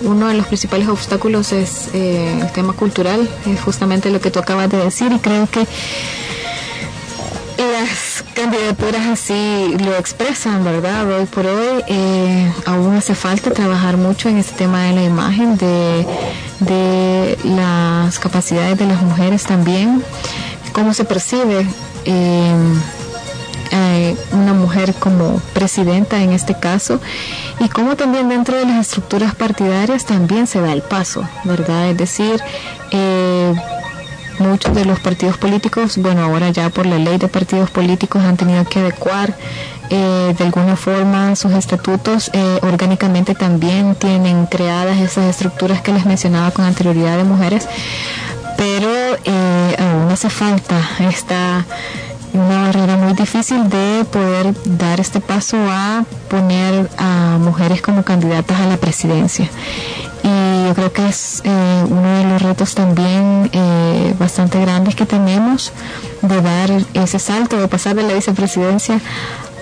uno de los principales obstáculos es eh, el tema cultural, es justamente lo que tú acabas de decir, y creo que las candidaturas así lo expresan, ¿verdad? Hoy por hoy eh, aún hace falta trabajar mucho en este tema de la imagen, de, las capacidades de las mujeres también, cómo se percibe eh, eh, una mujer como presidenta en este caso y cómo también dentro de las estructuras partidarias también se da el paso, ¿verdad? Es decir, muchos de los partidos políticos, bueno, ahora ya por la ley de partidos políticos han tenido que adecuar eh, de alguna forma sus estatutos. Eh, orgánicamente también tienen creadas esas estructuras que les mencionaba con anterioridad de mujeres, pero eh, aún hace falta esta una barrera muy difícil de poder dar este paso a poner a mujeres como candidatas a la presidencia creo que es eh, uno de los retos también eh, bastante grandes que tenemos de dar ese salto, de pasar de la vicepresidencia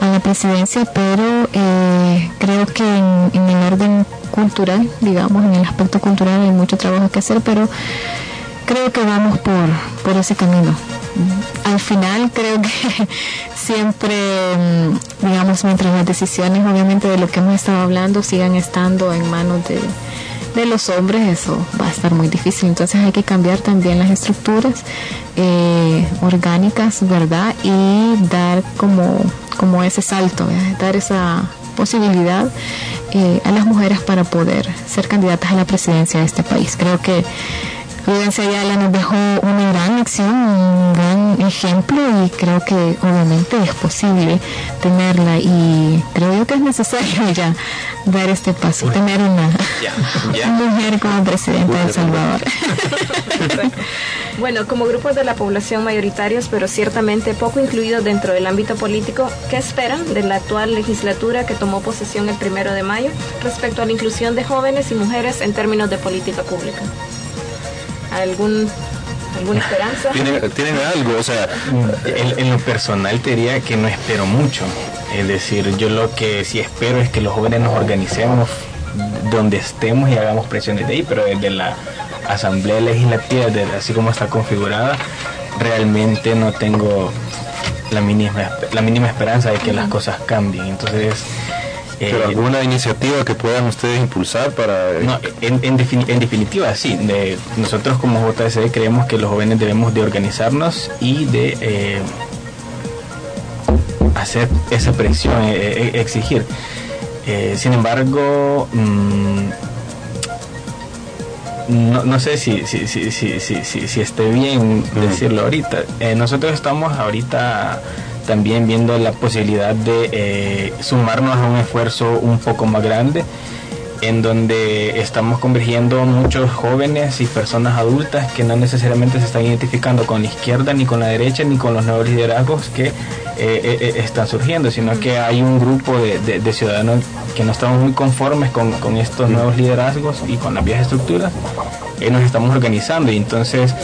a la presidencia, pero eh, creo que en, en, el orden cultural, digamos, en el aspecto cultural hay mucho trabajo que hacer, pero creo que vamos por, por ese camino. Al final creo que siempre, mm, digamos, mientras las decisiones obviamente de lo que hemos estado hablando sigan estando en manos de de los hombres, eso va a estar muy difícil. Entonces hay que cambiar también las estructuras eh, orgánicas, ¿verdad? Y dar como, como ese salto, dar esa posibilidad eh, a las mujeres para poder ser candidatas a la presidencia de este país. Creo que Prudencia Ayala nos dejó una gran acción, un gran ejemplo y creo que obviamente es posible tenerla y creo yo que es necesario ya dar este paso, tener una, mujer como presidenta de El Salvador. bueno, como grupos de la población mayoritarios, pero ciertamente poco incluidos dentro del ámbito político, ¿qué esperan de la actual legislatura que tomó posesión el primero de mayo respecto a la inclusión de jóvenes y mujeres en términos de política pública? Algún alguna esperanza. ¿Tienen, algo? O sea, en, lo personal te diría que no espero mucho. Es decir, yo lo que sí espero es que los jóvenes nos organicemos donde estemos y hagamos presiones de ahí, pero desde la Asamblea Legislativa, así como está configurada, realmente no tengo la mínima, la mínima esperanza de que las cosas cambien. Entonces, ¿Pero eh, alguna iniciativa que puedan ustedes impulsar para...? No, en, en, definitiva, sí. De, nosotros como JSD creemos que los jóvenes debemos de organizarnos y de eh, hacer esa presión, eh, exigir. sin embargo, mm, no, no, sé si, si, si, si, si, esté bien decirlo ahorita. nosotros estamos ahorita también viendo la posibilidad de eh, sumarnos a un esfuerzo un poco más grande en donde estamos convergiendo muchos jóvenes y personas adultas que no necesariamente se están identificando con la izquierda, ni con la derecha, ni con los nuevos liderazgos que eh, eh, están surgiendo, sino que hay un grupo de, ciudadanos que no estamos muy conformes con, estos nuevos liderazgos y con las viejas estructuras, y nos estamos organizando. Y entonces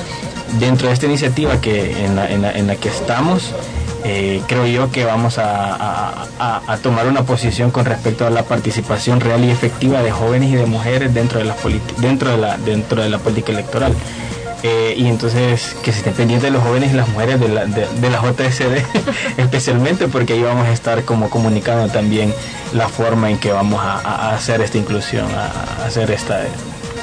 dentro de esta iniciativa que en la que estamos, eh, creo yo que vamos a, tomar una posición con respecto a la participación real y efectiva de jóvenes y de mujeres dentro de la, dentro de la, dentro de la política electoral. Eh, y entonces que se estén pendientes de los jóvenes y las mujeres de la, de, de JSD especialmente porque ahí vamos a estar como comunicando también la forma en que vamos a, hacer esta inclusión, a, hacer esta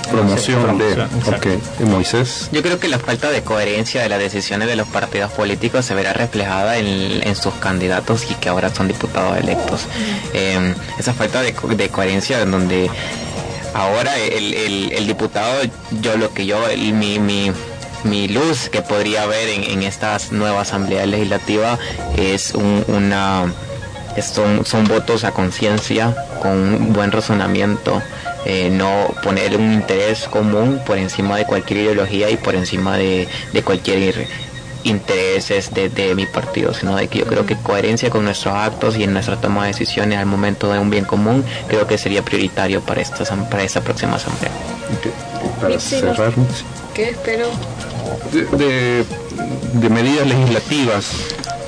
promoción, de okay. Moisés. Yo creo que la falta de coherencia de las decisiones de los partidos políticos se verá reflejada en, sus candidatos y que ahora son diputados electos. Eh, esa falta de, coherencia en donde ahora el, diputado, yo lo que yo, mi, mi, mi luz que podría haber en, esta nueva asamblea legislativa es una son, son votos a conciencia con un buen razonamiento eh, no poner un interés común por encima de cualquier ideología y por encima de, cualquier intereses de, mi partido, sino de que yo creo que coherencia con nuestros actos y en nuestra toma de decisiones al momento de un bien común, creo que sería prioritario para esta, para esta próxima asamblea. Para cerrar, ¿qué espero? De, de, medidas legislativas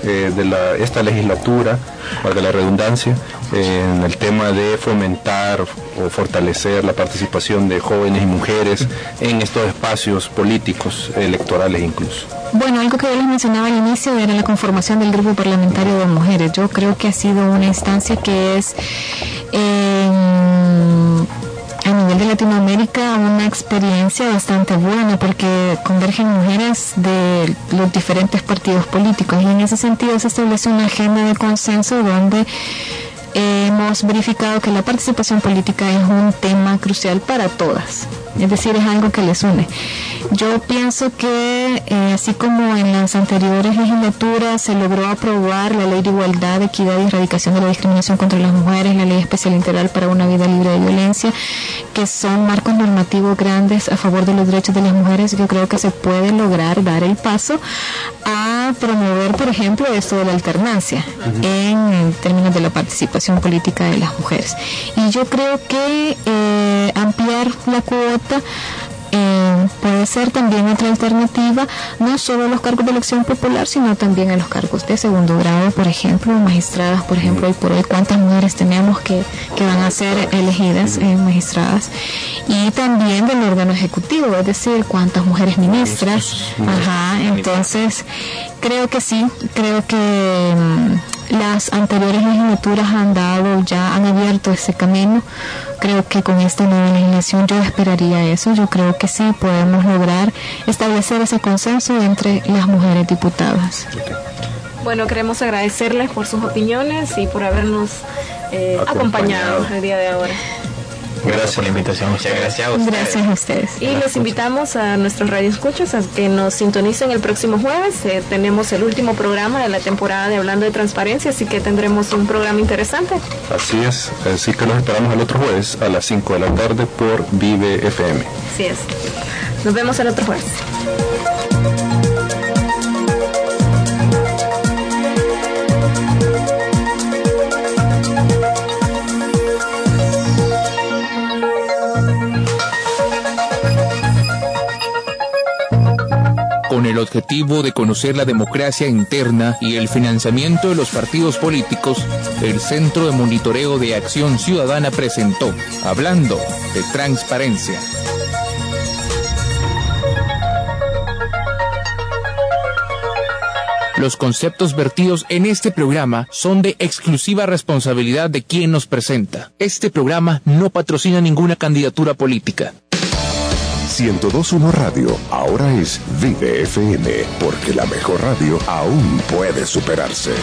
eh, de la, esta legislatura, para la redundancia, en el tema de fomentar o fortalecer la participación de jóvenes y mujeres en estos espacios políticos, electorales incluso. Bueno, algo que yo les mencionaba al inicio era la conformación del grupo parlamentario de mujeres. Yo creo que ha sido una instancia que es a nivel de Latinoamérica una experiencia bastante buena porque convergen mujeres de los diferentes partidos políticos y en ese sentido se establece una agenda de consenso donde hemos verificado que la participación política es un tema crucial para todas, es decir, es algo que les une. Yo pienso que eh, así como en las anteriores legislaturas se logró aprobar la ley de igualdad, equidad y erradicación de la discriminación contra las mujeres, la ley especial integral para una vida libre de violencia, que son marcos normativos grandes a favor de los derechos de las mujeres, yo creo que se puede lograr dar el paso a promover, por ejemplo, esto de la alternancia en términos de la participación política de las mujeres. Y yo creo que eh, ampliar la cuota eh, puede ser también otra alternativa, no solo a los cargos de elección popular, sino también a los cargos de segundo grado, por ejemplo, magistradas, por ejemplo, y por hoy cuántas mujeres tenemos que, que van a ser elegidas eh, magistradas, y también del órgano ejecutivo, es decir, cuántas mujeres ministras, ajá, entonces creo que sí, creo que mm, las anteriores legislaturas han dado, ya han abierto ese camino. Creo que con esta nueva legislación yo esperaría eso. Yo creo que sí podemos lograr establecer ese consenso entre las mujeres diputadas. Bueno, queremos agradecerles por sus opiniones y por habernos eh, acompañado el día de ahora. Gracias por la invitación. Muchas gracias a ustedes. Gracias a ustedes. Y los invitamos a nuestros radioescuchas a que nos sintonicen el próximo jueves. Eh, tenemos el último programa de la temporada de Hablando de Transparencia, así que tendremos un programa interesante. Así es, así que nos esperamos el otro jueves a las 5 de la tarde por Vive FM. Así es. Nos vemos el otro jueves. El objetivo de conocer la democracia interna y el financiamiento de los partidos políticos, el Centro de Monitoreo de Acción Ciudadana presentó Hablando de Transparencia. Los conceptos vertidos en este programa son de exclusiva responsabilidad de quien nos presenta. Este programa no patrocina ninguna candidatura política. 1021 Radio, ahora es Vive FM, porque la mejor radio aún puede superarse.